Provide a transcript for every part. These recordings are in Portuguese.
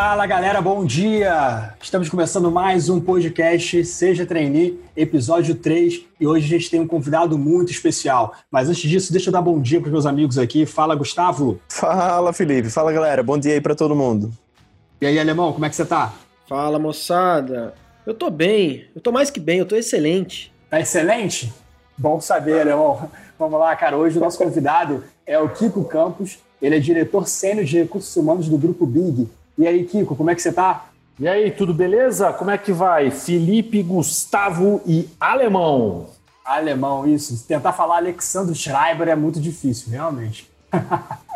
Fala galera, bom dia! Estamos começando mais um podcast Seja Trainee, episódio 3, e hoje a gente tem um convidado muito especial. Mas antes disso, deixa eu dar bom dia para os meus amigos aqui. Fala, Gustavo! Fala, Felipe! Fala galera, bom dia aí para todo mundo. E aí, Alemão, como é que você tá? Fala, moçada! Eu tô bem, eu tô mais que bem, eu tô excelente. Tá excelente? Bom saber, Alemão. Vamos lá, cara. Hoje o nosso convidado é o Kiko Campos. Ele é diretor sênior de recursos humanos do Grupo Big. E aí, Kiko, como é que você tá? E aí, tudo beleza? Como é que vai? Felipe, Gustavo e Alemão. Alemão, isso. Tentar falar Alexandre Schreiber é muito difícil, realmente.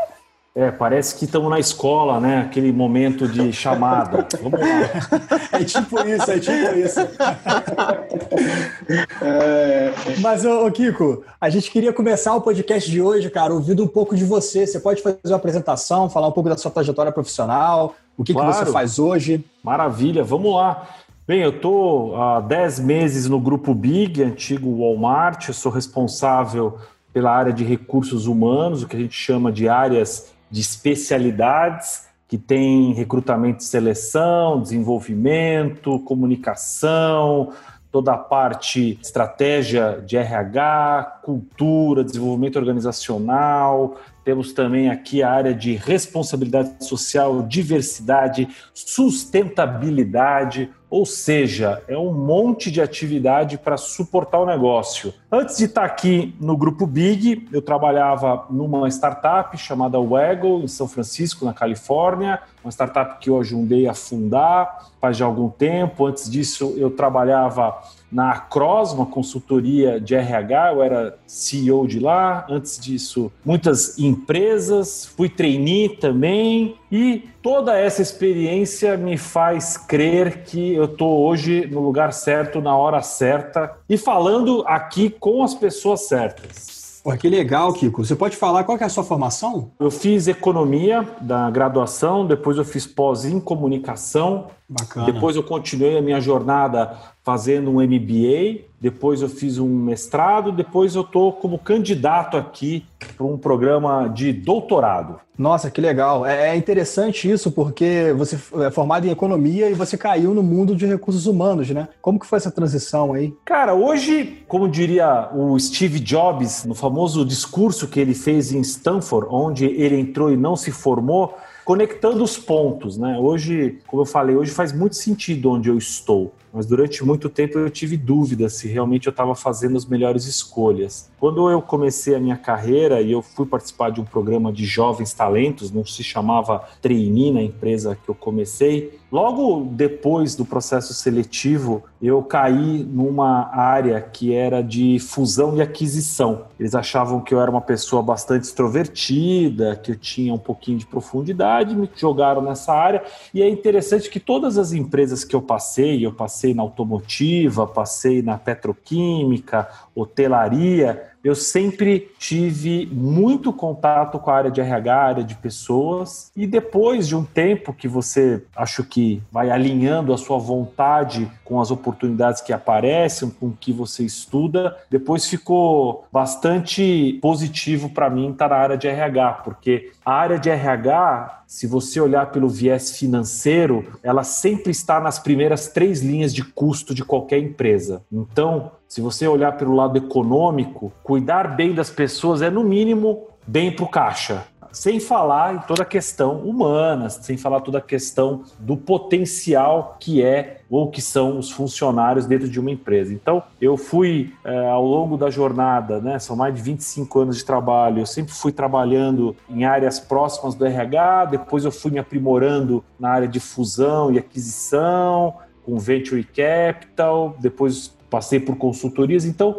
É, parece que estamos na escola, né? Aquele momento de chamada. Vamos lá. É tipo isso, é tipo isso. É... Mas, ô, Kiko, a gente queria começar o podcast de hoje, cara, ouvindo um pouco de você. Você pode fazer uma apresentação, falar um pouco da sua trajetória profissional, o que, claro. que você faz hoje? Maravilha, vamos lá. Bem, eu estou há 10 meses no Grupo Big, antigo Walmart. Eu sou responsável pela área de recursos humanos, o que a gente chama de áreas de especialidades que tem recrutamento e seleção, desenvolvimento, comunicação, toda a parte estratégia de RH, cultura, desenvolvimento organizacional. Temos também aqui a área de responsabilidade social, diversidade, sustentabilidade, ou seja, é um monte de atividade para suportar o negócio. Antes de estar aqui no grupo Big, eu trabalhava numa startup chamada Waggle, em São Francisco, na Califórnia, uma startup que eu ajudei a fundar faz já algum tempo. Antes disso, eu trabalhava na Acros, uma consultoria de RH, eu era CEO de lá. Antes disso, muitas empresas, fui trainee também e toda essa experiência me faz crer que eu estou hoje no lugar certo, na hora certa e falando aqui com as pessoas certas. Pô, que legal, Kiko. Você pode falar qual é a sua formação? Eu fiz economia da graduação, depois eu fiz pós em comunicação. Bacana. Depois eu continuei a minha jornada fazendo um MBA, depois eu fiz um mestrado, depois eu estou como candidato aqui para um programa de doutorado. Nossa, que legal. É, é interessante isso, porque você é formado em economia e você caiu no mundo de recursos humanos, né? Como que foi essa transição aí? Cara, hoje, como diria o Steve Jobs, no famoso discurso que ele fez em Stanford, onde ele entrou e não se formou, conectando os pontos, né? Hoje, como eu falei, hoje faz muito sentido onde eu estou mas durante muito tempo eu tive dúvidas se realmente eu estava fazendo as melhores escolhas. Quando eu comecei a minha carreira e eu fui participar de um programa de jovens talentos, não se chamava trainee na empresa que eu comecei, logo depois do processo seletivo, eu caí numa área que era de fusão e aquisição. Eles achavam que eu era uma pessoa bastante extrovertida, que eu tinha um pouquinho de profundidade, me jogaram nessa área. E é interessante que todas as empresas que eu passei, eu passei na automotiva, passei na petroquímica, hotelaria, eu sempre tive muito contato com a área de RH, área de pessoas, e depois de um tempo que você acho que vai alinhando a sua vontade com as oportunidades que aparecem, com o que você estuda, depois ficou bastante positivo para mim estar na área de RH, porque a área de RH, se você olhar pelo viés financeiro, ela sempre está nas primeiras três linhas de custo de qualquer empresa. Então, se você olhar pelo lado econômico, cuidar bem das pessoas é, no mínimo, bem para o caixa. Sem falar em toda a questão humana, sem falar toda a questão do potencial que é ou que são os funcionários dentro de uma empresa. Então, eu fui, é, ao longo da jornada, né, são mais de 25 anos de trabalho, eu sempre fui trabalhando em áreas próximas do RH, depois eu fui me aprimorando na área de fusão e aquisição, com Venture Capital, depois passei por consultorias, então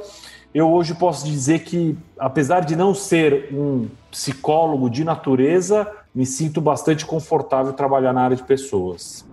eu hoje posso dizer que, apesar de não ser um psicólogo de natureza, me sinto bastante confortável trabalhar na área de pessoas.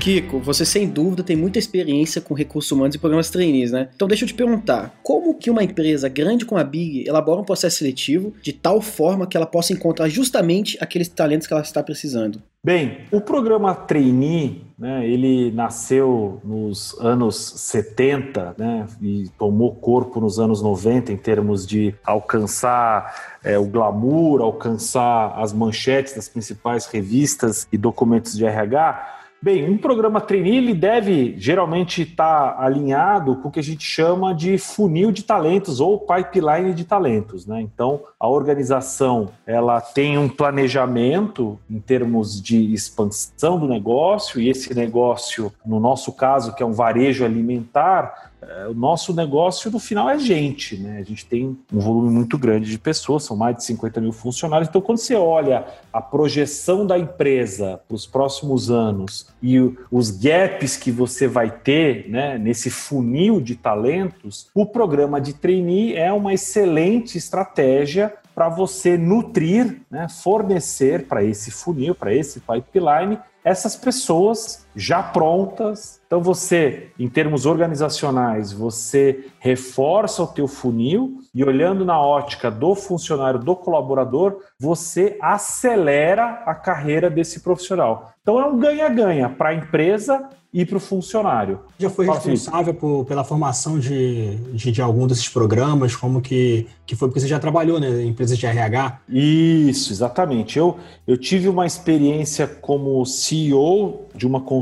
Kiko, você sem dúvida tem muita experiência com recursos humanos e programas trainees, né? Então deixa eu te perguntar, como que uma empresa grande como a Big elabora um processo seletivo de tal forma que ela possa encontrar justamente aqueles talentos que ela está precisando? Bem, o programa Trainee, né, ele nasceu nos anos 70 né, e tomou corpo nos anos 90 em termos de alcançar é, o glamour, alcançar as manchetes das principais revistas e documentos de RH. Bem, um programa trainee ele deve geralmente estar alinhado com o que a gente chama de funil de talentos ou pipeline de talentos, né? Então, a organização ela tem um planejamento em termos de expansão do negócio e esse negócio, no nosso caso, que é um varejo alimentar, o nosso negócio no final é gente, né? A gente tem um volume muito grande de pessoas, são mais de 50 mil funcionários. Então, quando você olha a projeção da empresa para os próximos anos e os gaps que você vai ter né, nesse funil de talentos, o programa de trainee é uma excelente estratégia para você nutrir, né, fornecer para esse funil, para esse pipeline, essas pessoas já prontas. Então você, em termos organizacionais, você reforça o teu funil e olhando na ótica do funcionário, do colaborador, você acelera a carreira desse profissional. Então é um ganha-ganha para a empresa e para o funcionário. Já foi responsável por, pela formação de, de, de, algum desses programas? Como que, que foi? Porque você já trabalhou né, em empresas de RH? Isso, exatamente. Eu, eu tive uma experiência como CEO de uma consultoria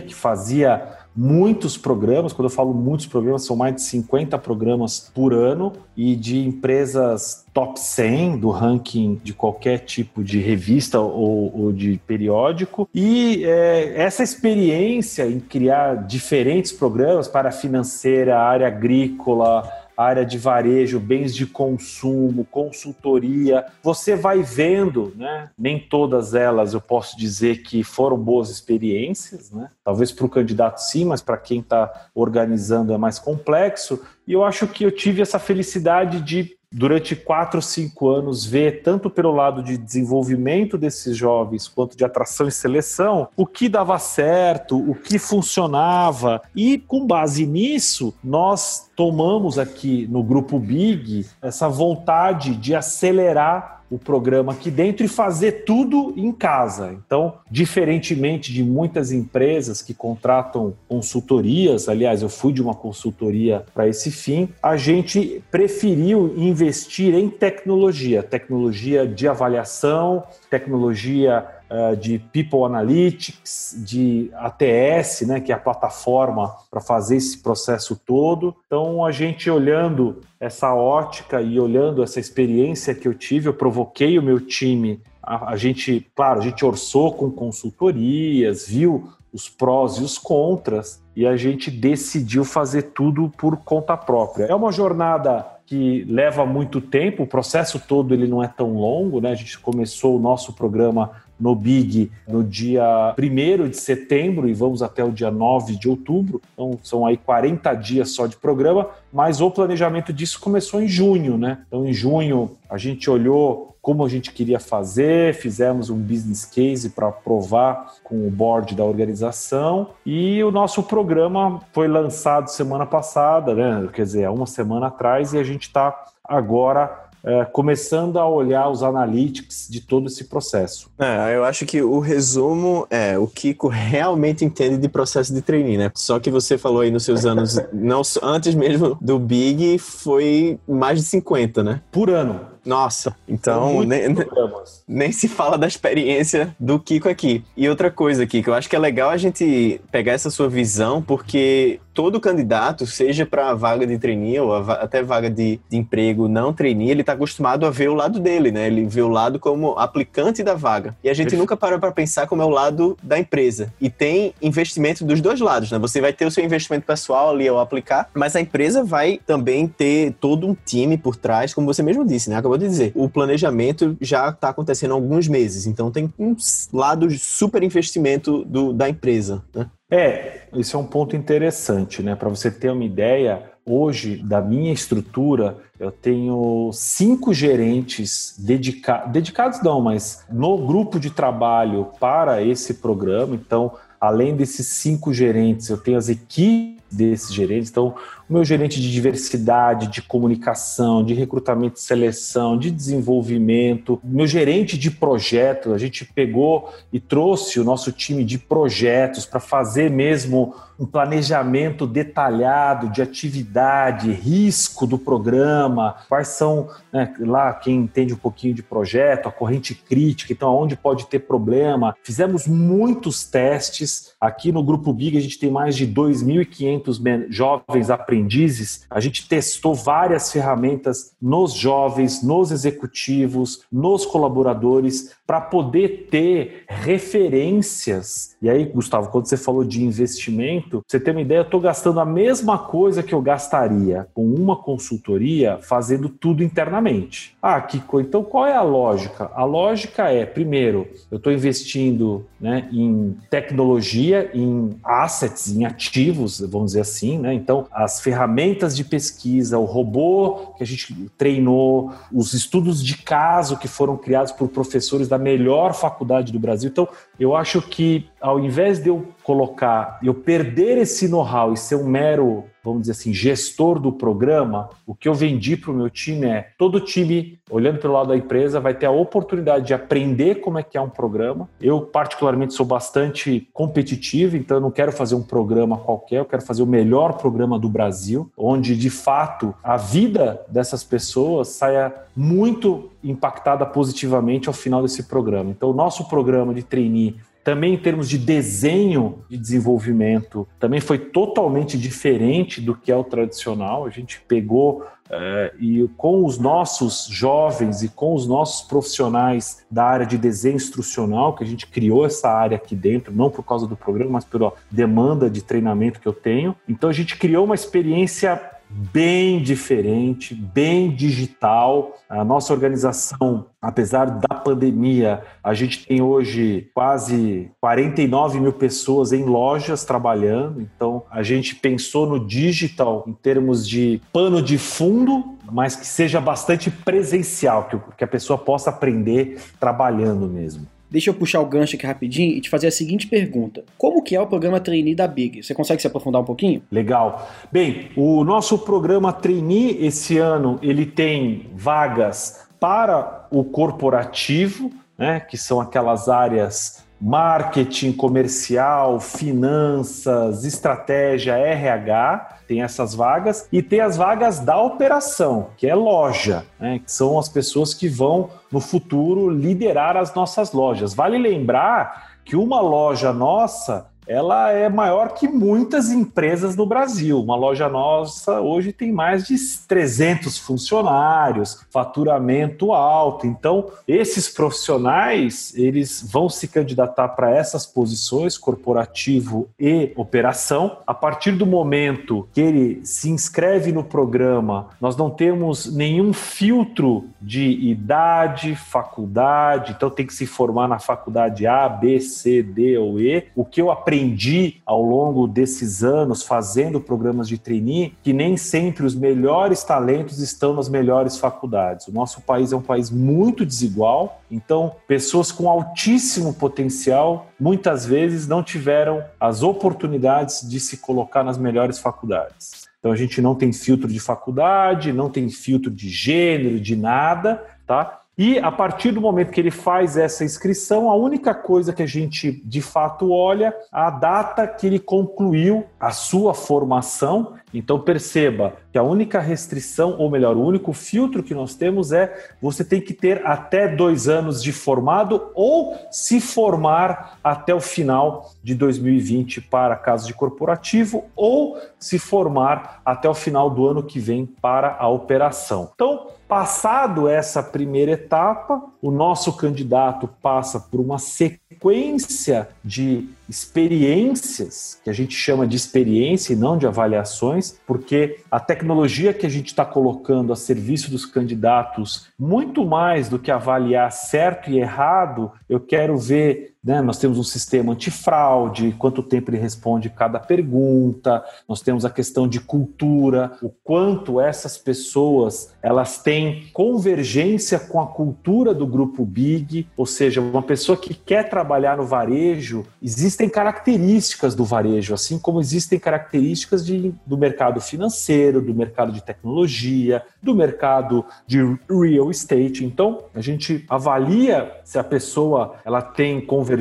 que fazia muitos programas, quando eu falo muitos programas, são mais de 50 programas por ano e de empresas top 100 do ranking de qualquer tipo de revista ou, ou de periódico. E é, essa experiência em criar diferentes programas para financeira, área agrícola, área de varejo, bens de consumo, consultoria. Você vai vendo, né? Nem todas elas eu posso dizer que foram boas experiências, né? Talvez para o candidato sim, mas para quem está organizando é mais complexo. E eu acho que eu tive essa felicidade de durante quatro, cinco anos, ver tanto pelo lado de desenvolvimento desses jovens quanto de atração e seleção, o que dava certo, o que funcionava. E com base nisso, nós tomamos aqui no grupo Big essa vontade de acelerar o programa aqui dentro e fazer tudo em casa. Então, diferentemente de muitas empresas que contratam consultorias, aliás, eu fui de uma consultoria para esse fim, a gente preferiu investir em tecnologia, tecnologia de avaliação, tecnologia uh, de People Analytics, de ATS, né, que é a plataforma para fazer esse processo todo. Então, a gente olhando essa ótica e olhando essa experiência que eu tive, eu provoquei o meu time. A, a gente, claro, a gente orçou com consultorias, viu os prós e os contras, e a gente decidiu fazer tudo por conta própria. É uma jornada que leva muito tempo, o processo todo ele não é tão longo, né? A gente começou o nosso programa no Big no dia 1 de setembro e vamos até o dia 9 de outubro. Então são aí 40 dias só de programa, mas o planejamento disso começou em junho, né? Então em junho a gente olhou como a gente queria fazer, fizemos um business case para provar com o board da organização e o nosso programa foi lançado semana passada, né? Quer dizer, há uma semana atrás e a gente está agora é, começando a olhar os analytics de todo esse processo. É, eu acho que o resumo é o Kiko realmente entende de processo de trainee, né? Só que você falou aí nos seus anos, não antes mesmo do Big, foi mais de 50, né? Por ano. Nossa, então nem, nem, se fala da experiência do Kiko aqui. E outra coisa, Kiko, eu acho que é legal a gente pegar essa sua visão, porque todo candidato, seja para a vaga de trainee ou até vaga de, de emprego não trainee, ele está acostumado a ver o lado dele, né? Ele vê o lado como aplicante da vaga. E a gente nunca para para pensar como é o lado da empresa. E tem investimento dos dois lados, né? Você vai ter o seu investimento pessoal ali ao aplicar, mas a empresa vai também ter todo um time por trás, como você mesmo disse, né? Acabou de dizer, o planejamento já está acontecendo há alguns meses, então tem um lado de super investimento do, da empresa, né? É, isso é um ponto interessante, né? Para você ter uma ideia, hoje, da minha estrutura, eu tenho cinco gerentes dedica dedicados, não, mas no grupo de trabalho para esse programa. Então, além desses cinco gerentes, eu tenho as equipes desses gerentes. Então, o meu gerente de diversidade, de comunicação, de recrutamento e seleção, de desenvolvimento, meu gerente de projeto, a gente pegou e trouxe o nosso time de projetos para fazer mesmo um planejamento detalhado de atividade, risco do programa, quais são, né, lá quem entende um pouquinho de projeto, a corrente crítica, então onde pode ter problema. Fizemos muitos testes. Aqui no Grupo Big a gente tem mais de 2.500 jovens aprendizes. A gente testou várias ferramentas nos jovens, nos executivos, nos colaboradores, para poder ter referências. E aí, Gustavo, quando você falou de investimento, você tem uma ideia, eu estou gastando a mesma coisa que eu gastaria com uma consultoria fazendo tudo internamente. Ah, Kiko, então qual é a lógica? A lógica é, primeiro, eu estou investindo né, em tecnologia, em assets, em ativos, vamos dizer assim, né? Então, as ferramentas de pesquisa, o robô que a gente treinou, os estudos de caso que foram criados por professores da melhor faculdade do Brasil. Então, eu acho que ao invés de eu colocar, eu perder esse know-how e ser um mero, vamos dizer assim, gestor do programa, o que eu vendi para o meu time é todo time, olhando pelo lado da empresa, vai ter a oportunidade de aprender como é que é um programa. Eu, particularmente, sou bastante competitivo, então eu não quero fazer um programa qualquer, eu quero fazer o melhor programa do Brasil, onde de fato a vida dessas pessoas saia muito impactada positivamente ao final desse programa. Então, o nosso programa de trainee também em termos de desenho de desenvolvimento, também foi totalmente diferente do que é o tradicional. A gente pegou é, e com os nossos jovens e com os nossos profissionais da área de desenho instrucional, que a gente criou essa área aqui dentro, não por causa do programa, mas pela demanda de treinamento que eu tenho. Então a gente criou uma experiência bem diferente, bem digital. A nossa organização, apesar da pandemia, a gente tem hoje quase 49 mil pessoas em lojas trabalhando. Então, a gente pensou no digital em termos de pano de fundo, mas que seja bastante presencial, que a pessoa possa aprender trabalhando mesmo. Deixa eu puxar o gancho aqui rapidinho e te fazer a seguinte pergunta: Como que é o programa Trainee da Big? Você consegue se aprofundar um pouquinho? Legal. Bem, o nosso programa Trainee esse ano ele tem vagas para o corporativo, né, que são aquelas áreas marketing comercial, finanças, estratégia, RH tem essas vagas, e tem as vagas da operação, que é loja, né, que são as pessoas que vão, no futuro, liderar as nossas lojas. Vale lembrar que uma loja nossa ela é maior que muitas empresas no Brasil. Uma loja nossa hoje tem mais de 300 funcionários, faturamento alto. Então, esses profissionais, eles vão se candidatar para essas posições, corporativo e operação. A partir do momento que ele se inscreve no programa, nós não temos nenhum filtro de idade, faculdade, então tem que se formar na faculdade A, B, C, D ou E. O que eu aprendi aprendi ao longo desses anos fazendo programas de trainee que nem sempre os melhores talentos estão nas melhores faculdades. O nosso país é um país muito desigual, então pessoas com altíssimo potencial muitas vezes não tiveram as oportunidades de se colocar nas melhores faculdades. Então a gente não tem filtro de faculdade, não tem filtro de gênero, de nada, tá? E a partir do momento que ele faz essa inscrição, a única coisa que a gente de fato olha é a data que ele concluiu a sua formação. Então perceba que a única restrição, ou melhor, o único filtro que nós temos é você tem que ter até dois anos de formado ou se formar até o final de 2020 para caso de corporativo ou se formar até o final do ano que vem para a operação. Então, Passado essa primeira etapa, o nosso candidato passa por uma sequência de experiências, que a gente chama de experiência e não de avaliações, porque a tecnologia que a gente está colocando a serviço dos candidatos, muito mais do que avaliar certo e errado, eu quero ver né? Nós temos um sistema antifraude, quanto tempo ele responde cada pergunta, nós temos a questão de cultura, o quanto essas pessoas elas têm convergência com a cultura do grupo Big, ou seja, uma pessoa que quer trabalhar no varejo, existem características do varejo, assim como existem características de, do mercado financeiro, do mercado de tecnologia, do mercado de real estate. Então, a gente avalia se a pessoa ela tem convergência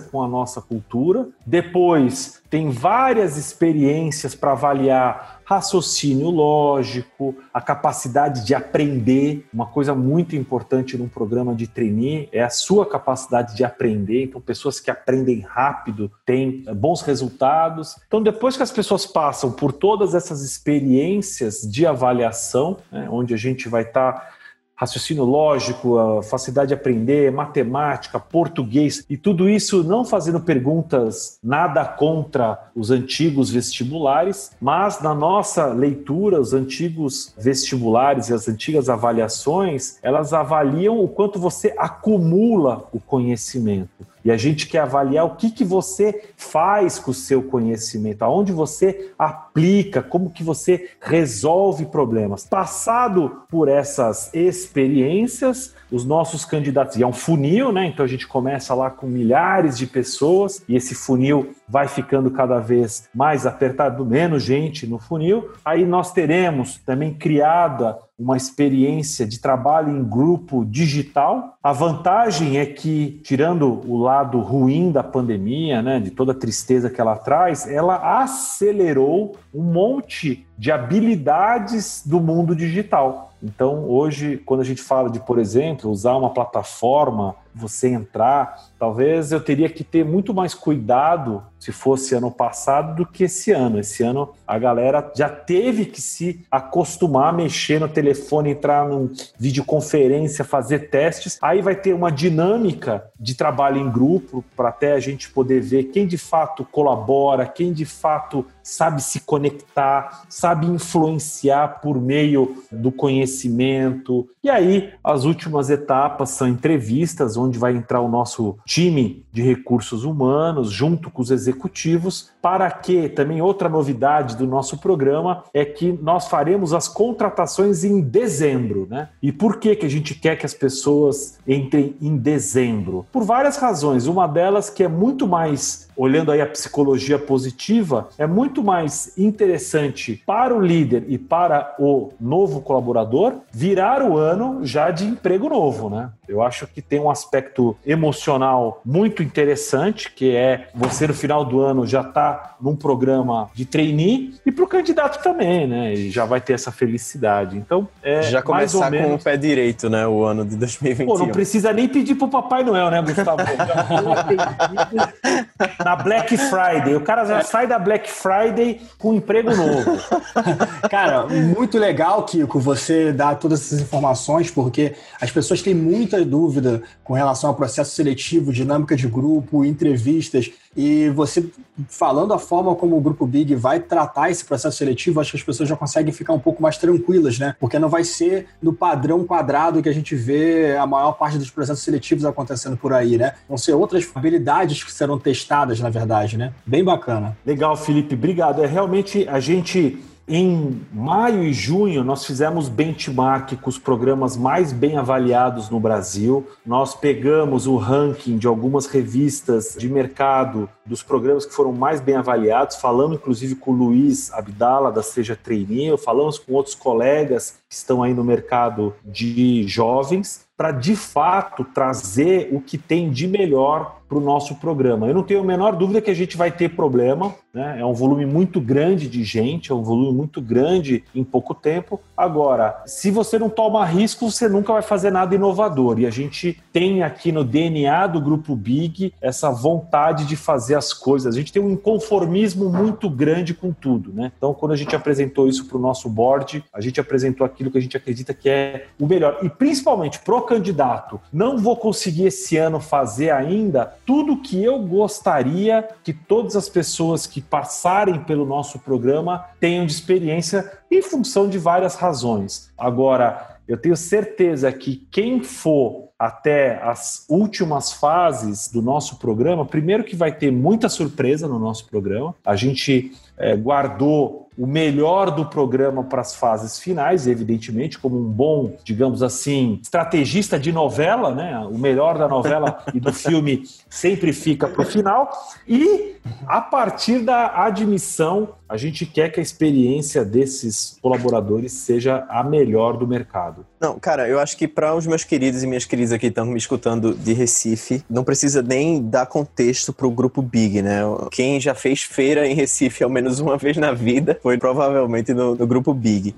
com a nossa cultura. Depois, tem várias experiências para avaliar raciocínio lógico, a capacidade de aprender. Uma coisa muito importante num programa de trainee é a sua capacidade de aprender. Então, pessoas que aprendem rápido têm eh, bons resultados. Então, depois que as pessoas passam por todas essas experiências de avaliação, né, onde a gente vai estar tá raciocínio lógico, a facilidade de aprender, matemática, português e tudo isso não fazendo perguntas nada contra os antigos vestibulares, mas na nossa leitura, os antigos vestibulares e as antigas avaliações, elas avaliam o quanto você acumula o conhecimento. E a gente quer avaliar o que, que você faz com o seu conhecimento, aonde você aplica, como que você resolve problemas. Passado por essas experiências, os nossos candidatos, e é um funil, né? Então a gente começa lá com milhares de pessoas e esse funil vai ficando cada vez mais apertado, menos gente no funil. Aí nós teremos também criada uma experiência de trabalho em grupo digital. A vantagem é que, tirando o lado ruim da pandemia, né, de toda a tristeza que ela traz, ela acelerou um monte de habilidades do mundo digital. Então, hoje, quando a gente fala de, por exemplo, usar uma plataforma, você entrar, talvez eu teria que ter muito mais cuidado se fosse ano passado do que esse ano. Esse ano a galera já teve que se acostumar a mexer no telefone, entrar num videoconferência, fazer testes. Aí vai ter uma dinâmica de trabalho em grupo para até a gente poder ver quem de fato colabora, quem de fato sabe se conectar, sabe influenciar por meio do conhecimento. E aí, as últimas etapas são entrevistas, onde vai entrar o nosso time de recursos humanos, junto com os executivos, para que também outra novidade do nosso programa é que nós faremos as contratações em dezembro, né? E por que, que a gente quer que as pessoas entrem em dezembro? Por várias razões. Uma delas que é muito mais olhando aí a psicologia positiva, é muito mais interessante para o líder e para o novo colaborador virar o ano já de emprego novo, né? Eu acho que tem um aspecto emocional muito interessante, que é você no final do ano já tá num programa de trainee e para o candidato também, né? E já vai ter essa felicidade. Então, é já começar menos... com o pé direito, né? O ano de 2021. Pô, não precisa nem pedir pro Papai Noel, né, Gustavo? na Black Friday. O cara já sai da Black Friday com um emprego novo. Cara, muito legal, Kiko, você dar todas essas informações, porque as pessoas têm muita dúvida com relação ao processo seletivo, dinâmica de grupo, entrevistas. E você falando a forma como o Grupo Big vai tratar esse processo seletivo, acho que as pessoas já conseguem ficar um pouco mais tranquilas, né? Porque não vai ser no padrão quadrado que a gente vê a maior parte dos processos seletivos acontecendo por aí, né? Vão ser outras habilidades que serão testadas, na verdade, né? Bem bacana. Legal, Felipe, obrigado. É realmente a gente em maio e junho, nós fizemos benchmark com os programas mais bem avaliados no Brasil. Nós pegamos o ranking de algumas revistas de mercado dos programas que foram mais bem avaliados, falando inclusive com o Luiz Abdala, da Seja Trainee, falamos com outros colegas que estão aí no mercado de jovens, para de fato trazer o que tem de melhor para o nosso programa. Eu não tenho a menor dúvida que a gente vai ter problema, né? é um volume muito grande de gente, é um volume muito grande em pouco tempo. Agora, se você não toma risco, você nunca vai fazer nada inovador. E a gente tem aqui no DNA do Grupo Big essa vontade de fazer as coisas. A gente tem um inconformismo muito grande com tudo. Né? Então, quando a gente apresentou isso para o nosso board, a gente apresentou aquilo que a gente acredita que é o melhor. E principalmente pro candidato, não vou conseguir esse ano fazer ainda tudo que eu gostaria que todas as pessoas que passarem pelo nosso programa tenham de experiência em função de várias razões. Agora, eu tenho certeza que quem for até as últimas fases do nosso programa, primeiro que vai ter muita surpresa no nosso programa. A gente é, guardou o melhor do programa para as fases finais, evidentemente, como um bom, digamos assim, estrategista de novela, né? O melhor da novela e do filme sempre fica para o final. E a partir da admissão, a gente quer que a experiência desses colaboradores seja a melhor do mercado. Não, cara, eu acho que para os meus queridos e minhas queridas aqui que estão me escutando de Recife, não precisa nem dar contexto para o grupo Big, né? Quem já fez feira em Recife ao menos uma vez na vida foi provavelmente no, no grupo Big.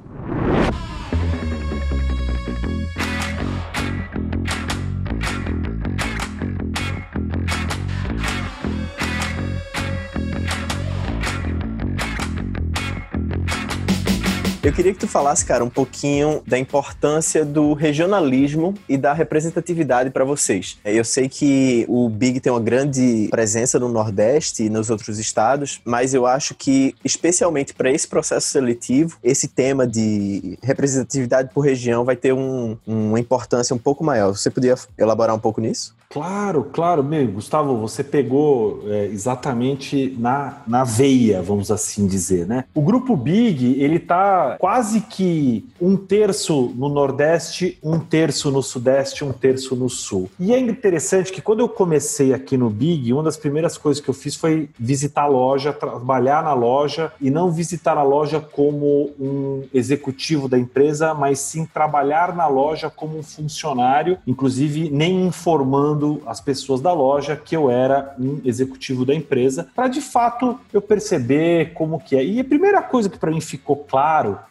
Eu queria que tu falasse, cara, um pouquinho da importância do regionalismo e da representatividade para vocês. Eu sei que o Big tem uma grande presença no Nordeste e nos outros estados, mas eu acho que, especialmente para esse processo seletivo, esse tema de representatividade por região vai ter um, uma importância um pouco maior. Você podia elaborar um pouco nisso? Claro, claro, meu, Gustavo, você pegou é, exatamente na, na veia, vamos assim dizer, né? O grupo Big, ele tá quase que um terço no Nordeste, um terço no Sudeste, um terço no Sul. E é interessante que quando eu comecei aqui no Big, uma das primeiras coisas que eu fiz foi visitar a loja, trabalhar na loja e não visitar a loja como um executivo da empresa, mas sim trabalhar na loja como um funcionário, inclusive nem informando as pessoas da loja que eu era um executivo da empresa, para de fato eu perceber como que é. E a primeira coisa que para mim ficou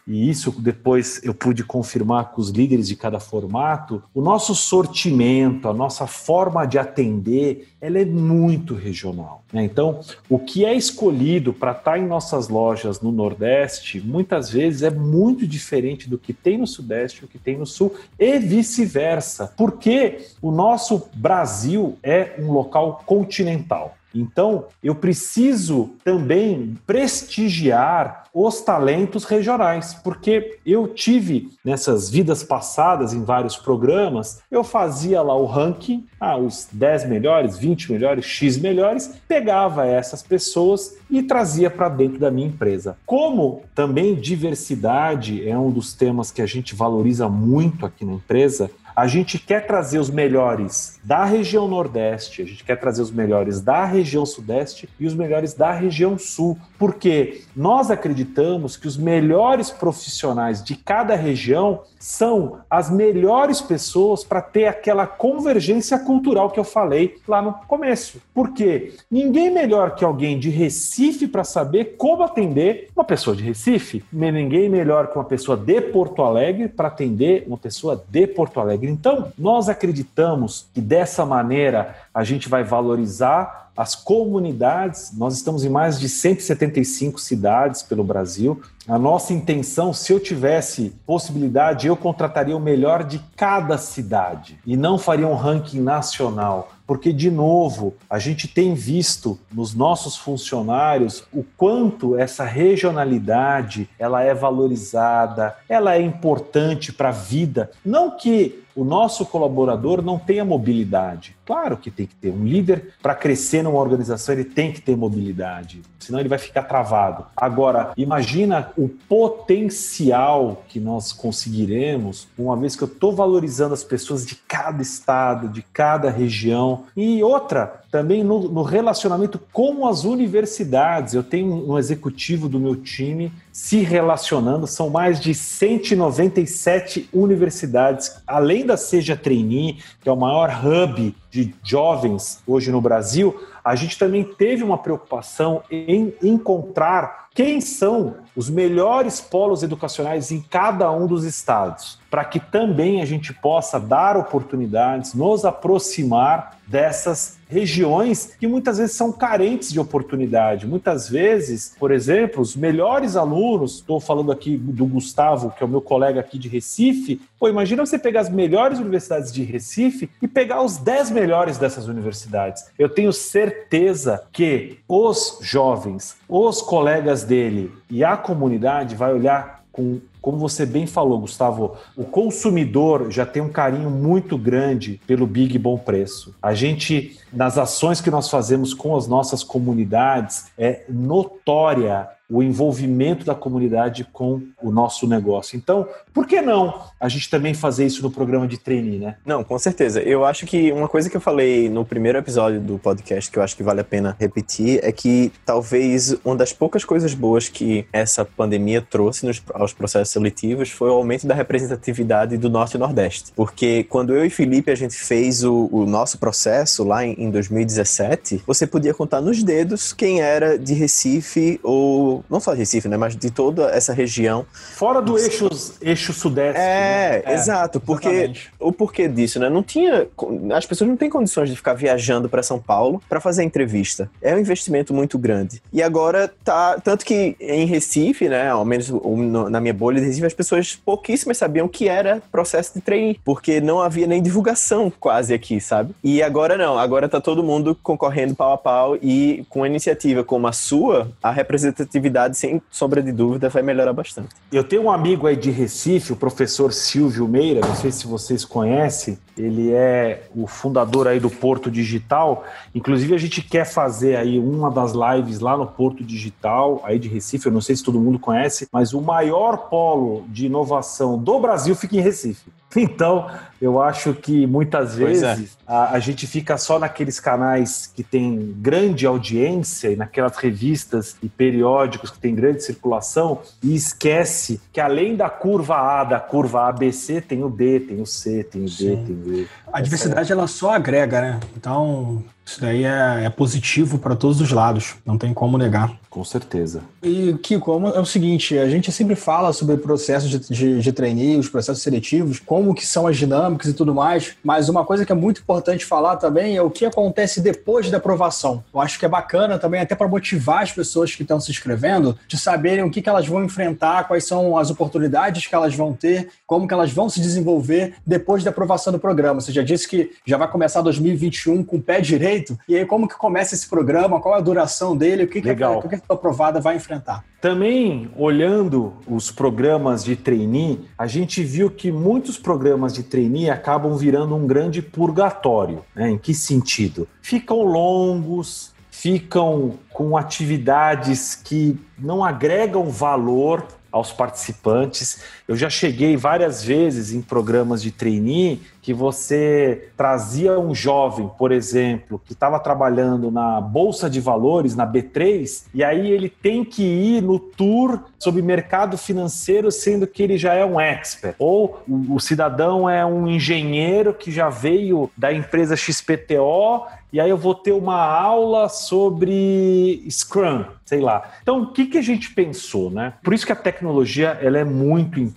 e isso depois eu pude confirmar com os líderes de cada formato, o nosso sortimento, a nossa forma de atender, ela é muito regional. Né? Então, o que é escolhido para estar tá em nossas lojas no Nordeste, muitas vezes é muito diferente do que tem no Sudeste, o que tem no Sul, e vice-versa, porque o nosso Brasil é um local continental. Então, eu preciso também prestigiar os talentos regionais, porque eu tive nessas vidas passadas em vários programas, eu fazia lá o ranking, ah, os 10 melhores, 20 melhores, X melhores, pegava essas pessoas e trazia para dentro da minha empresa. Como também diversidade é um dos temas que a gente valoriza muito aqui na empresa, a gente quer trazer os melhores da região Nordeste, a gente quer trazer os melhores da região Sudeste e os melhores da região Sul, porque nós acreditamos que os melhores profissionais de cada região são as melhores pessoas para ter aquela convergência cultural que eu falei lá no começo. Porque ninguém melhor que alguém de Recife para saber como atender uma pessoa de Recife, ninguém melhor que uma pessoa de Porto Alegre para atender uma pessoa de Porto Alegre. Então, nós acreditamos que dessa maneira a gente vai valorizar as comunidades. Nós estamos em mais de 175 cidades pelo Brasil. A nossa intenção, se eu tivesse possibilidade, eu contrataria o melhor de cada cidade e não faria um ranking nacional porque de novo a gente tem visto nos nossos funcionários o quanto essa regionalidade ela é valorizada, ela é importante para a vida, não que o nosso colaborador não tenha mobilidade. Claro que tem que ter. Um líder, para crescer numa organização, ele tem que ter mobilidade, senão ele vai ficar travado. Agora, imagina o potencial que nós conseguiremos, uma vez que eu estou valorizando as pessoas de cada estado, de cada região. E outra, também no, no, relacionamento com as universidades. Eu tenho um executivo do meu time se relacionando, são mais de 197 universidades, além da Seja Trainee, que é o maior hub de jovens hoje no Brasil, a gente também teve uma preocupação em encontrar quem são os melhores polos educacionais em cada um dos estados, para que também a gente possa dar oportunidades, nos aproximar dessas regiões que muitas vezes são carentes de oportunidade. Muitas vezes, por exemplo, os melhores alunos, estou falando aqui do Gustavo, que é o meu colega aqui de Recife, pô, imagina você pegar as melhores universidades de Recife e pegar os 10 melhores dessas universidades. Eu tenho certeza que os jovens, os colegas dele e a comunidade vai olhar com como você bem falou, Gustavo, o consumidor já tem um carinho muito grande pelo Big Bom Preço. A gente, nas ações que nós fazemos com as nossas comunidades, é notória o envolvimento da comunidade com o nosso negócio. Então, por que não a gente também fazer isso no programa de trainee, né? Não, com certeza. Eu acho que uma coisa que eu falei no primeiro episódio do podcast que eu acho que vale a pena repetir é que talvez uma das poucas coisas boas que essa pandemia trouxe nos, aos processos seletivos foi o aumento da representatividade do Norte e Nordeste. Porque quando eu e Felipe a gente fez o, o nosso processo lá em, em 2017, você podia contar nos dedos quem era de Recife ou não só de Recife, né, mas de toda essa região. Fora do eixo, eixo sudeste. É, né? exato, porque exatamente. o porquê disso, né? Não tinha, as pessoas não têm condições de ficar viajando para São Paulo para fazer entrevista. É um investimento muito grande. E agora tá, tanto que em Recife, né, ao menos na minha bolha de Recife, as pessoas pouquíssimas sabiam que era processo de trainee, porque não havia nem divulgação quase aqui, sabe? E agora não, agora tá todo mundo concorrendo pau a pau e com uma iniciativa como a sua, a representatividade atividade, sem sombra de dúvida, vai melhorar bastante. Eu tenho um amigo aí de Recife, o professor Silvio Meira, não sei se vocês conhecem, ele é o fundador aí do Porto Digital. Inclusive, a gente quer fazer aí uma das lives lá no Porto Digital, aí de Recife, eu não sei se todo mundo conhece, mas o maior polo de inovação do Brasil fica em Recife. Então, eu acho que muitas é. vezes é. a, a, gente fica só naqueles canais que tem grande audiência e naquelas revistas e periódicos que tem grande circulação e esquece que além da curva A, da curva ABC, tem o B, tem o C, tem o D, Sim. tem o E. A diversidade ela só agrega, né? Então, isso daí é, é positivo para todos os lados, não tem como negar. Com certeza. E, Kiko, é o seguinte, a gente sempre fala sobre processos de, de, de trainee, os processos seletivos, como que são as dinâmicas e tudo mais, mas uma coisa que é muito importante falar também é o que acontece depois da aprovação. Eu acho que é bacana também, até para motivar as pessoas que estão se inscrevendo, de saberem o que, que elas vão enfrentar, quais são as oportunidades que elas vão ter, como que elas vão se desenvolver depois da aprovação do programa. Você já disse que já vai começar 2021 com o pé direito, e aí como que começa esse programa, qual é a duração dele, o que, que, Legal. que, que aprovada vai enfrentar. Também, olhando os programas de trainee, a gente viu que muitos programas de trainee acabam virando um grande purgatório. Né? Em que sentido? Ficam longos, ficam com atividades que não agregam valor aos participantes. Eu já cheguei várias vezes em programas de trainee que você trazia um jovem, por exemplo, que estava trabalhando na Bolsa de Valores, na B3, e aí ele tem que ir no tour sobre mercado financeiro, sendo que ele já é um expert. Ou o, cidadão é um engenheiro que já veio da empresa XPTO e aí eu vou ter uma aula sobre Scrum, sei lá. Então, o que, que a gente pensou, né? Por isso que a tecnologia ela é muito importante.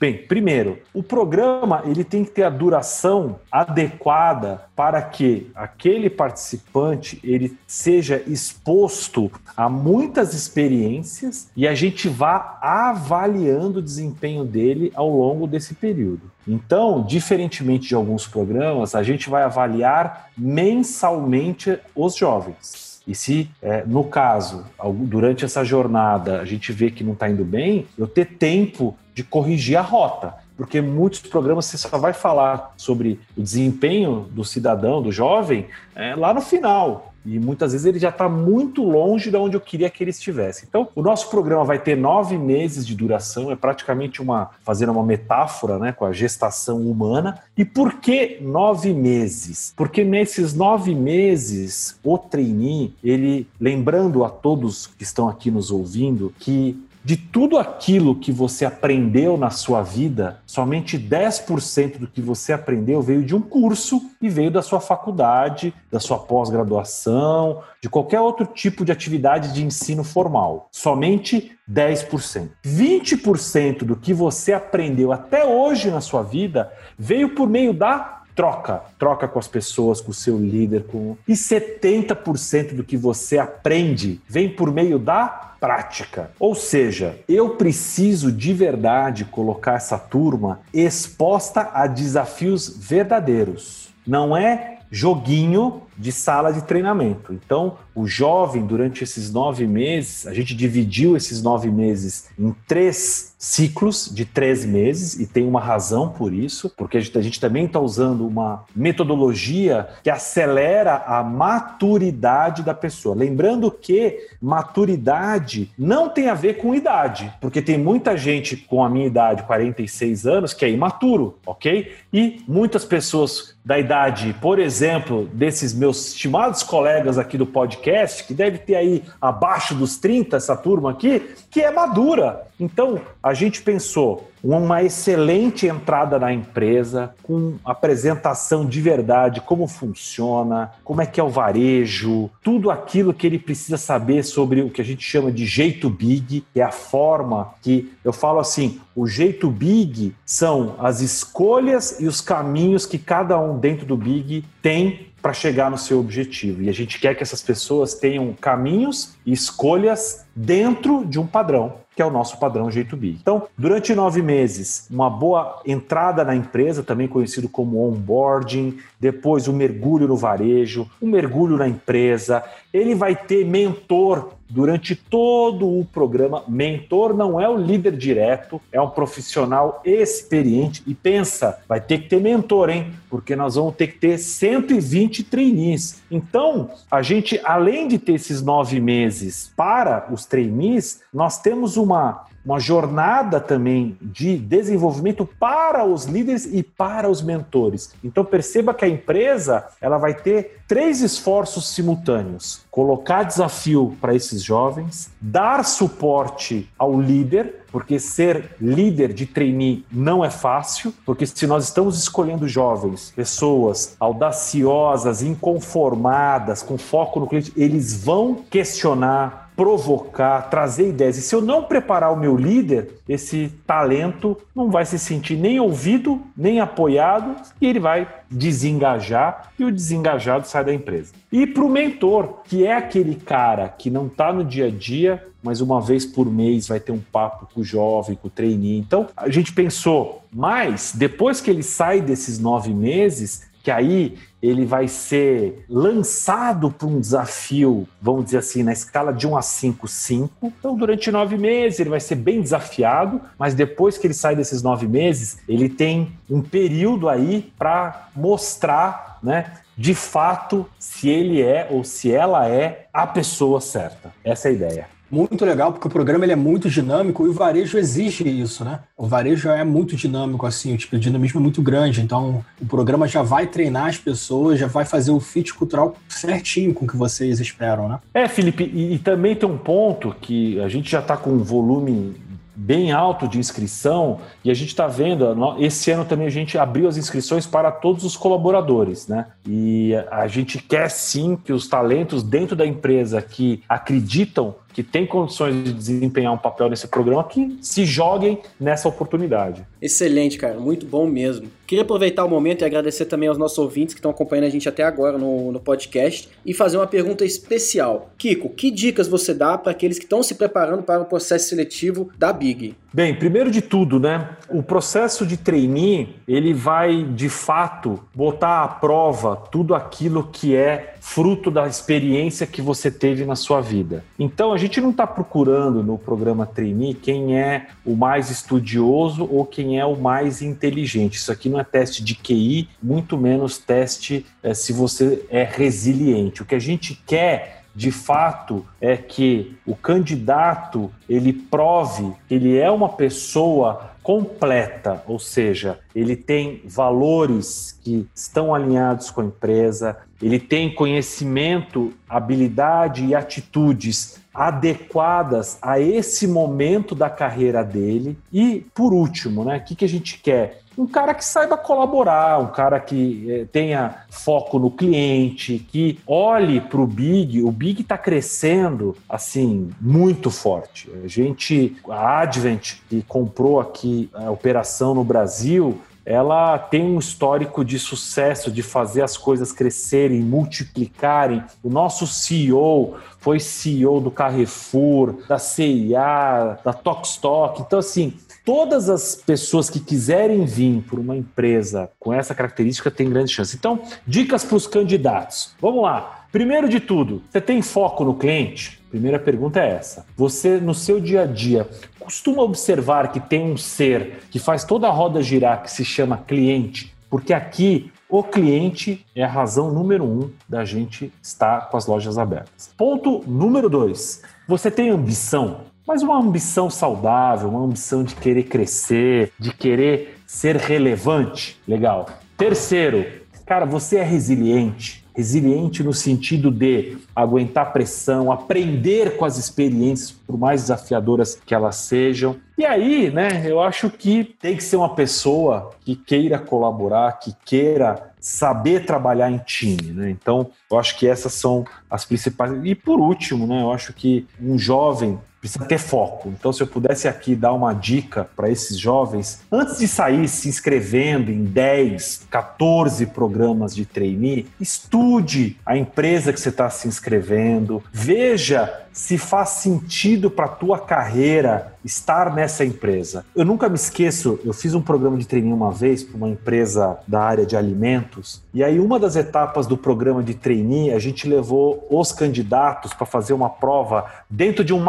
Bem, primeiro, o programa ele tem que ter a duração adequada para que aquele participante ele seja exposto a muitas experiências e a gente vá avaliando o desempenho dele ao longo desse período. Então, diferentemente de alguns programas, a gente vai avaliar mensalmente os jovens. E se, é, no caso, durante essa jornada, a gente vê que não está indo bem, eu ter tempo de corrigir a rota. Porque muitos programas você só vai falar sobre o desempenho do cidadão, do jovem, é, lá no final. E muitas vezes ele já está muito longe de onde eu queria que ele estivesse. Então, o nosso programa vai ter nove meses de duração, é praticamente uma, fazendo uma metáfora né, com a gestação humana. E por que nove meses? Porque nesses nove meses, o trainee, ele, lembrando a todos que estão aqui nos ouvindo, que de tudo aquilo que você aprendeu na sua vida, somente 10% do que você aprendeu veio de um curso e veio da sua faculdade, da sua pós-graduação, de qualquer outro tipo de atividade de ensino formal. Somente 10%. 20% do que você aprendeu até hoje na sua vida veio por meio da troca, troca com as pessoas, com o seu líder, com e 70% do que você aprende vem por meio da prática. Ou seja, eu preciso de verdade colocar essa turma exposta a desafios verdadeiros. Não é joguinho de sala de treinamento. Então, o jovem, durante esses nove meses, a gente dividiu esses nove meses em três ciclos de três meses e tem uma razão por isso, porque a gente, a gente também está usando uma metodologia que acelera a maturidade da pessoa. Lembrando que maturidade não tem a ver com idade, porque tem muita gente com a minha idade, 46 anos, que é imaturo, ok? E muitas pessoas da idade, por exemplo, desses meus estimados colegas aqui do podcast, que deve ter aí abaixo dos 30, essa turma aqui, que é madura. Então, a gente pensou uma excelente entrada na empresa, com apresentação de verdade, como funciona, como é que é o varejo, tudo aquilo que ele precisa saber sobre o que a gente chama de jeito big, que é a forma que eu falo assim, o jeito big são as escolhas e os caminhos que cada um dentro do big tem para chegar no seu objetivo. E a gente quer que essas pessoas tenham caminhos e escolhas dentro de um padrão que é o nosso padrão jeito big. Então, durante nove meses, uma boa entrada na empresa, também conhecido como onboarding, depois o um mergulho no varejo, um mergulho na empresa. Ele vai ter mentor durante todo o programa. Mentor não é o líder direto, é um profissional experiente. E pensa, vai ter que ter mentor, hein? Porque nós vamos ter que ter 120 trainees. Então, a gente, além de ter esses nove meses para os trainees, nós temos uma uma jornada também de desenvolvimento para os líderes e para os mentores. Então perceba que a empresa ela vai ter três esforços simultâneos: colocar desafio para esses jovens, dar suporte ao líder, porque ser líder de trainee não é fácil, porque se nós estamos escolhendo jovens, pessoas audaciosas, inconformadas, com foco no cliente, eles vão questionar, provocar, trazer ideias. E se eu não preparar o meu líder, esse talento não vai se sentir nem ouvido, nem apoiado, e ele vai desengajar, e o desengajado sai da empresa. E para o mentor, que é aquele cara que não está no dia a dia, mas uma vez por mês vai ter um papo com o jovem, com o trainee. Então, a gente pensou, mas depois que ele sai desses nove meses, que aí ele vai ser lançado para um desafio, vamos dizer assim, na escala de 1 a 5, 5. Então, durante nove meses, ele vai ser bem desafiado, mas depois que ele sai desses nove meses, ele tem um período aí para mostrar, né? De fato, se ele é ou se ela é a pessoa certa. Essa é a ideia. Muito legal, porque o programa ele é muito dinâmico e o varejo exige isso, né? O varejo é muito dinâmico, assim, o tipo de dinamismo é muito grande. Então, o programa já vai treinar as pessoas, já vai fazer o fit cultural certinho com o que vocês esperam, né? É, Felipe, e, e também tem um ponto que a gente já está com um volume bem alto de inscrição e a gente está vendo, esse ano também a gente abriu as inscrições para todos os colaboradores, né? E a gente quer sim que os talentos dentro da empresa que acreditam que têm condições de desempenhar um papel nesse programa que se joguem nessa oportunidade. Excelente, cara, muito bom mesmo. Queria aproveitar o momento e agradecer também aos nossos ouvintes que estão acompanhando a gente até agora no, no podcast e fazer uma pergunta especial. Kiko, que dicas você dá para aqueles que estão se preparando para o processo seletivo da Big? Bem, primeiro de tudo, né? O processo de trainee, ele vai de fato botar à prova tudo aquilo que é fruto da experiência que você teve na sua vida. Então, a gente não está procurando no programa trainee quem é o mais estudioso ou quem é o mais inteligente. Isso aqui não é teste de QI, muito menos teste é, se você é resiliente. O que a gente quer de fato é que o candidato ele prove que ele é uma pessoa completa, ou seja, ele tem valores que estão alinhados com a empresa, ele tem conhecimento, habilidade e atitudes adequadas a esse momento da carreira dele. E, por último, né, o que, que a gente quer? um cara que saiba colaborar, um cara que é, tenha foco no cliente, que olhe para o Big. O Big está crescendo assim muito forte. A gente, a Advent, que comprou aqui a operação no Brasil, ela tem um histórico de sucesso, de fazer as coisas crescerem, multiplicarem. O nosso CEO foi CEO do Carrefour, da CIA, da Tokstok. Então, assim, todas as pessoas que quiserem vir por uma empresa com essa característica têm grande chance. Então, dicas para os candidatos. Vamos lá. Primeiro de tudo, você tem foco no cliente? Primeira pergunta é essa. Você, no seu dia a dia, costuma observar que tem um ser que faz toda a roda girar, que se chama cliente? Porque aqui o cliente é a razão número um da gente estar com as lojas abertas. Ponto número dois: você tem ambição, mas uma ambição saudável, uma ambição de querer crescer, de querer ser relevante. Legal. Terceiro, cara, você é resiliente. Resiliente no sentido de aguentar pressão, aprender com as experiências, por mais desafiadoras que elas sejam. E aí, né, eu acho que tem que ser uma pessoa que queira colaborar, que queira saber trabalhar em time, né? Então, eu acho que essas são as principais. E por último, né, eu acho que um jovem precisa ter foco. Então, se eu pudesse aqui dar uma dica para esses jovens, antes de sair se inscrevendo em 10, 14 programas de trainee, estude a empresa que você está se inscrevendo, veja se faz sentido para a tua carreira estar nessa empresa. Eu nunca me esqueço, eu fiz um programa de trainee uma vez para uma empresa da área de alimentos, e aí uma das etapas do programa de trainee, a gente levou os candidatos para fazer uma prova dentro de um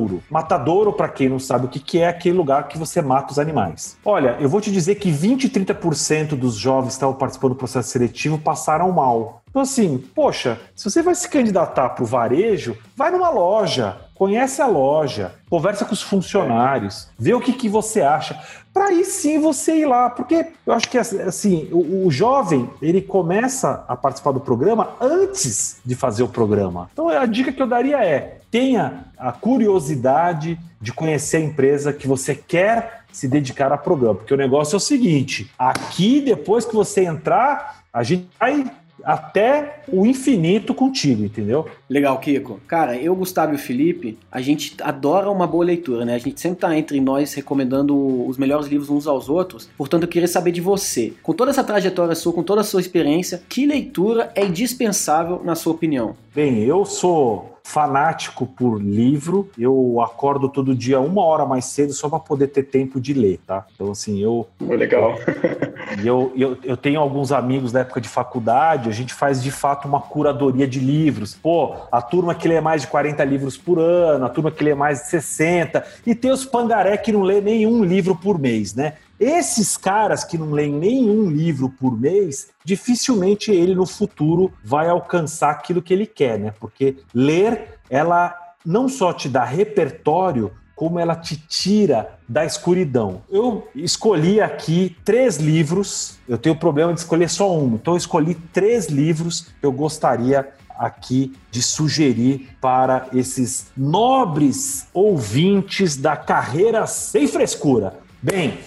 matadouro. Matadouro, para quem não sabe o que, que é, aquele lugar que você mata os animais. Olha, eu vou te dizer que 20 30% dos jovens que estavam participando do processo seletivo passaram mal. Então, assim, poxa, se você vai se candidatar para o varejo, vai numa loja, conhece a loja, conversa com os funcionários, vê o que, que você acha, para aí sim você ir lá, porque eu acho que assim, o, o, jovem ele começa a participar do programa antes de fazer o programa. Então a dica que eu daria é tenha a curiosidade de conhecer a empresa que você quer se dedicar a programa, porque o negócio é o seguinte: aqui depois que você entrar, a gente vai até o infinito contigo, entendeu? Legal, Kiko. Cara, eu, Gustavo e o Felipe, a gente adora uma boa leitura, né? A gente sempre tá entre nós recomendando os melhores livros uns aos outros. Portanto, eu queria saber de você, com toda essa trajetória sua, com toda a sua experiência, que leitura é indispensável na sua opinião? Bem, eu sou fanático por livro. Eu acordo todo dia uma hora mais cedo só para poder ter tempo de ler, tá? Então, assim, eu. Legal. eu, eu, eu tenho alguns amigos da época de faculdade, a gente faz de fato uma curadoria de livros. Pô, a turma que lê mais de 40 livros por ano, a turma que lê mais de 60, e tem os pangaré que não lê nenhum livro por mês, né? Esses caras que não leem nenhum livro por mês, dificilmente ele no futuro vai alcançar aquilo que ele quer, né? Porque ler, ela não só te dá repertório, como ela te tira da escuridão. Eu escolhi aqui três livros, eu tenho o problema de escolher só um, então eu escolhi três livros que eu gostaria aqui de sugerir para esses nobres ouvintes da carreira sem frescura. Bem,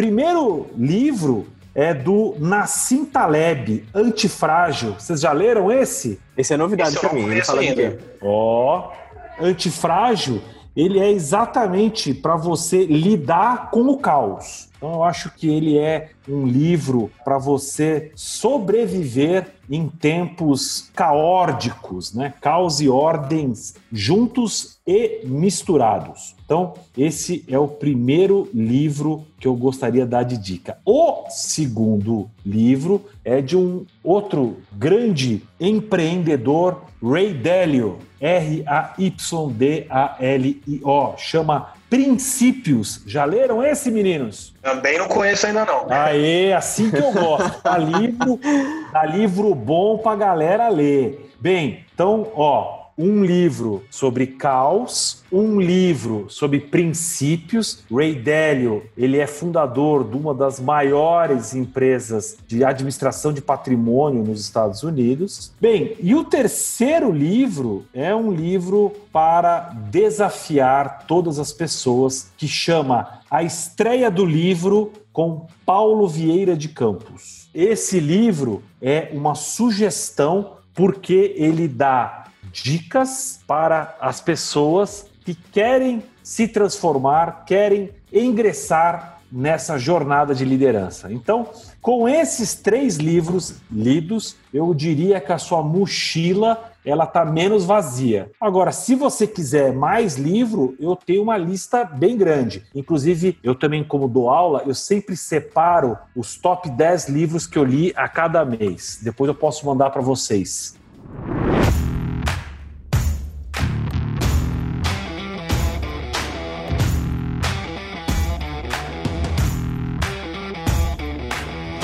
Primeiro livro é do Nassim Taleb, Antifrágil. Vocês já leram esse? Esse é novidade para mim. Ele fala de Ó, Antifrágil, ele é exatamente para você lidar com o caos. Então eu acho que ele é um livro para você sobreviver em tempos caórdicos, né? Caos e ordens juntos e misturados. Então, esse é o primeiro livro que eu gostaria de dar de dica. O segundo livro é de um outro grande empreendedor, Ray Dalio, R-A-Y-D-A-L-I-O, chama Princípios. Já leram esse, meninos? Também não conheço ainda não. Aê, assim que eu gosto. Dá livro, dá livro bom pra galera ler. Bem, então, ó, um livro sobre caos, um livro sobre princípios. Ray Dalio, ele é fundador de uma das maiores empresas de administração de patrimônio nos Estados Unidos. Bem, e o terceiro livro é um livro para desafiar todas as pessoas que chama A Estreia do Livro com Paulo Vieira de Campos. Esse livro é uma sugestão porque ele dá dicas para as pessoas que querem se transformar, querem ingressar nessa jornada de liderança. Então, com esses três livros lidos, eu diria que a sua mochila ela tá menos vazia. Agora, se você quiser mais livro, eu tenho uma lista bem grande. Inclusive, eu também, como dou aula, eu sempre separo os top 10 livros que eu li a cada mês. Depois eu posso mandar para vocês.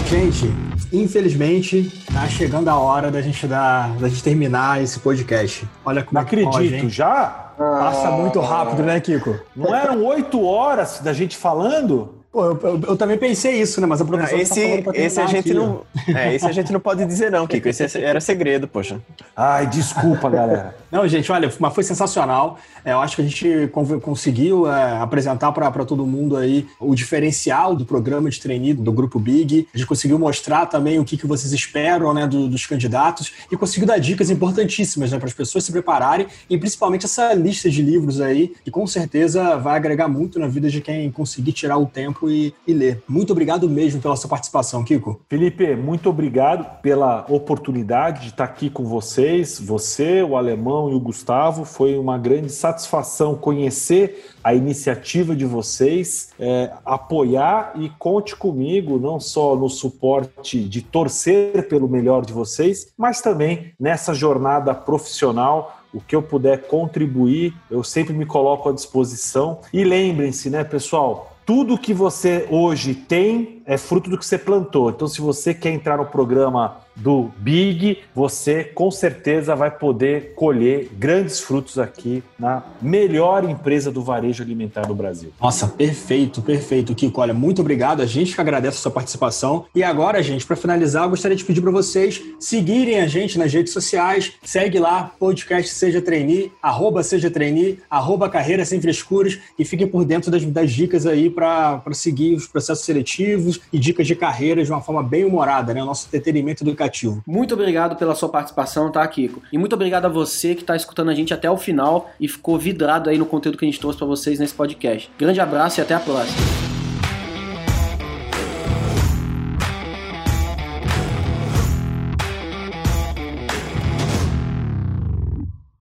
Gente, infelizmente, tá chegando a hora da gente dar, da gente terminar esse podcast. Olha como Não é que acredito, pode, já? Passa muito rápido, né, Kiko? Não eram oito horas da gente falando? Pô, eu, eu, eu, também pensei isso, né? Mas a professora esse, tá esse a gente aqui, não, é, esse a gente não pode dizer não, Kiko. Esse era segredo, poxa. Ai, desculpa, galera. Não, gente, olha, mas foi sensacional. É, eu acho que a gente conseguiu é, apresentar para todo mundo aí o diferencial do programa de trainee do Grupo Big. A gente conseguiu mostrar também o que, que vocês esperam né, do, dos candidatos e conseguiu dar dicas importantíssimas né, para as pessoas se prepararem e principalmente essa lista de livros aí, que com certeza vai agregar muito na vida de quem conseguir tirar o tempo e, e ler. Muito obrigado mesmo pela sua participação, Kiko. Felipe, muito obrigado pela oportunidade de estar aqui com vocês, você, o Alemão e o Gustavo. Foi uma grande satisfação satisfação conhecer a iniciativa de vocês, é, apoiar e conte comigo, não só no suporte de torcer pelo melhor de vocês, mas também nessa jornada profissional o que eu puder contribuir, eu sempre me coloco à disposição. E lembrem-se, né, pessoal, tudo que você hoje tem é fruto do que você plantou. Então, se você quer entrar no programa do Big, você com certeza vai poder colher grandes frutos aqui na melhor empresa do varejo alimentar do Brasil. Nossa, perfeito, perfeito, Kiko. Olha, muito obrigado. A gente que agradece a sua participação. E agora, gente, para finalizar, eu gostaria de pedir para vocês seguirem a gente nas redes sociais. Segue lá, podcast Seja Trainee, arroba Seja Trainee, arroba Carreira Sem Frescuras e fiquem por dentro das, das dicas aí para seguir os processos seletivos e dicas de carreira de uma forma bem humorada, né? O nosso entretenimento educativo aplicativo. Muito obrigado pela sua participação, tá, Kiko? E muito obrigado a você que está escutando a gente até o final e ficou vidrado aí no conteúdo que a gente trouxe para vocês nesse podcast. Grande abraço e até a próxima.